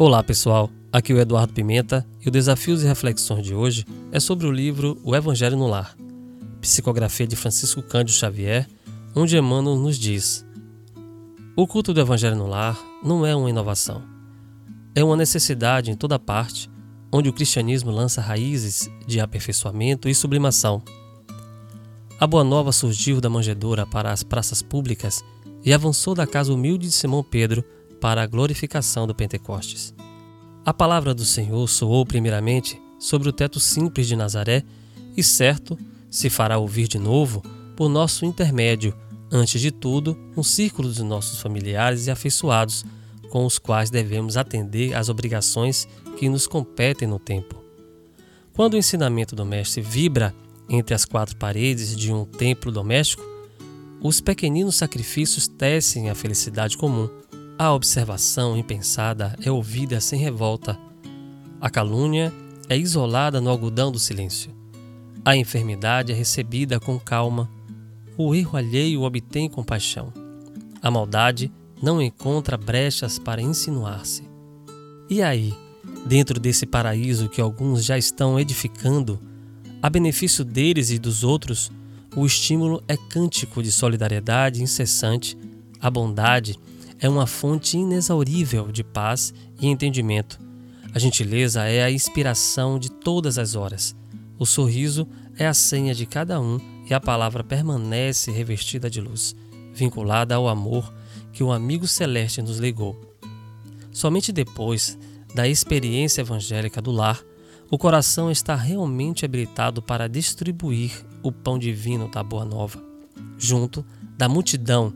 Olá pessoal, aqui é o Eduardo Pimenta e o Desafios e Reflexões de hoje é sobre o livro O Evangelho no Lar, psicografia de Francisco Cândido Xavier, onde Emmanuel nos diz: O culto do Evangelho no Lar não é uma inovação, é uma necessidade em toda parte, onde o cristianismo lança raízes de aperfeiçoamento e sublimação. A Boa Nova surgiu da manjedoura para as praças públicas e avançou da casa humilde de Simão Pedro para a glorificação do Pentecostes. A palavra do Senhor soou primeiramente sobre o teto simples de Nazaré e, certo, se fará ouvir de novo por nosso intermédio, antes de tudo, um círculo dos nossos familiares e afeiçoados, com os quais devemos atender às obrigações que nos competem no tempo. Quando o ensinamento do Mestre vibra entre as quatro paredes de um templo doméstico, os pequeninos sacrifícios tecem a felicidade comum a observação impensada é ouvida sem revolta. A calúnia é isolada no algodão do silêncio. A enfermidade é recebida com calma. O erro alheio obtém compaixão. A maldade não encontra brechas para insinuar-se. E aí, dentro desse paraíso que alguns já estão edificando, a benefício deles e dos outros, o estímulo é cântico de solidariedade incessante, a bondade é uma fonte inexaurível de paz e entendimento. A gentileza é a inspiração de todas as horas. O sorriso é a senha de cada um e a palavra permanece revestida de luz, vinculada ao amor que o amigo celeste nos legou. Somente depois da experiência evangélica do lar, o coração está realmente habilitado para distribuir o pão divino da Boa Nova, junto da multidão,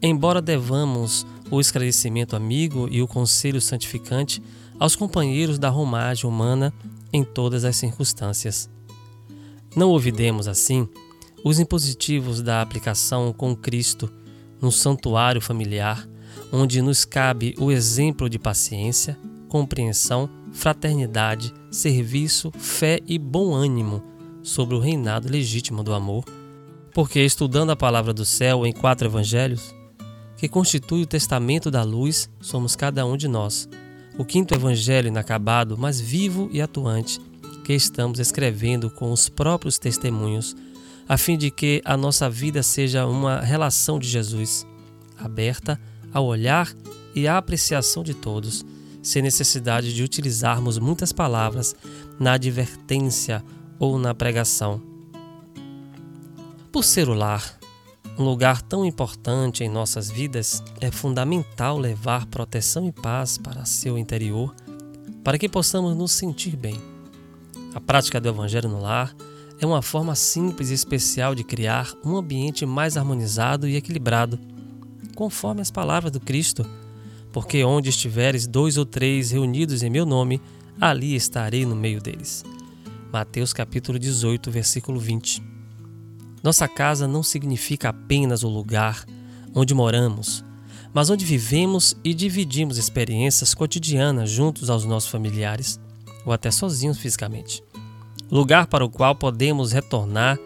embora devamos o esclarecimento amigo e o conselho santificante aos companheiros da romagem humana em todas as circunstâncias. Não ouvidemos, assim, os impositivos da aplicação com Cristo no santuário familiar, onde nos cabe o exemplo de paciência, compreensão, fraternidade, serviço, fé e bom ânimo sobre o reinado legítimo do amor, porque estudando a palavra do céu em quatro evangelhos, que constitui o testamento da luz, somos cada um de nós. O quinto evangelho inacabado, mas vivo e atuante, que estamos escrevendo com os próprios testemunhos, a fim de que a nossa vida seja uma relação de Jesus, aberta ao olhar e à apreciação de todos, sem necessidade de utilizarmos muitas palavras na advertência ou na pregação. Por ser o lar, um lugar tão importante em nossas vidas, é fundamental levar proteção e paz para seu interior, para que possamos nos sentir bem. A prática do Evangelho no lar é uma forma simples e especial de criar um ambiente mais harmonizado e equilibrado, conforme as palavras do Cristo. Porque onde estiveres dois ou três reunidos em meu nome, ali estarei no meio deles. Mateus capítulo 18, versículo 20. Nossa casa não significa apenas o lugar onde moramos, mas onde vivemos e dividimos experiências cotidianas juntos aos nossos familiares ou até sozinhos fisicamente. Lugar para o qual podemos retornar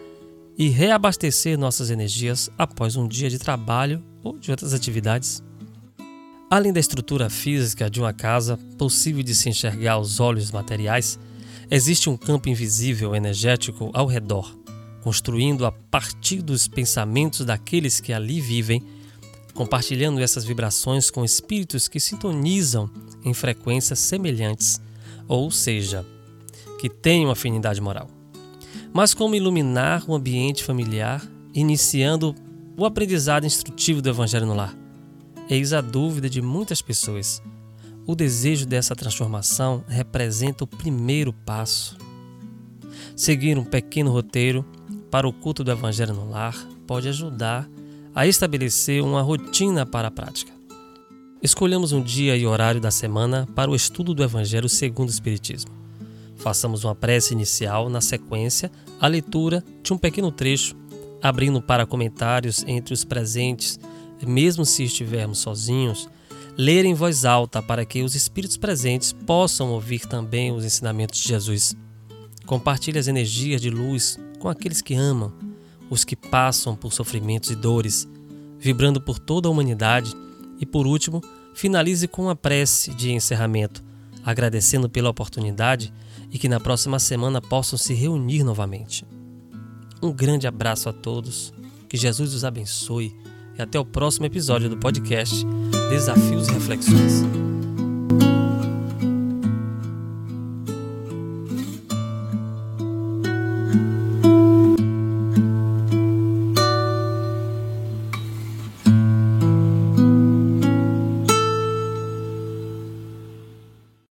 e reabastecer nossas energias após um dia de trabalho ou de outras atividades. Além da estrutura física de uma casa, possível de se enxergar aos olhos materiais, existe um campo invisível energético ao redor, construindo a partir dos pensamentos daqueles que ali vivem, compartilhando essas vibrações com espíritos que sintonizam em frequências semelhantes, ou seja, que uma afinidade moral. Mas como iluminar o ambiente familiar, iniciando o aprendizado instrutivo do Evangelho no lar? Eis a dúvida de muitas pessoas. O desejo dessa transformação representa o primeiro passo. Seguir um pequeno roteiro para o culto do Evangelho no lar pode ajudar a estabelecer uma rotina para a prática. Escolhamos um dia e horário da semana para o estudo do Evangelho segundo o Espiritismo. Façamos uma prece inicial, na sequência, a leitura de um pequeno trecho, abrindo para comentários entre os presentes, mesmo se estivermos sozinhos, ler em voz alta para que os espíritos presentes possam ouvir também os ensinamentos de Jesus. Compartilhe as energias de luz com aqueles que amam, os que passam por sofrimentos e dores, vibrando por toda a humanidade. E por último, finalize com uma prece de encerramento, agradecendo pela oportunidade e que na próxima semana possam se reunir novamente. Um grande abraço a todos, que Jesus os abençoe e até o próximo episódio do podcast Desafios e Reflexões.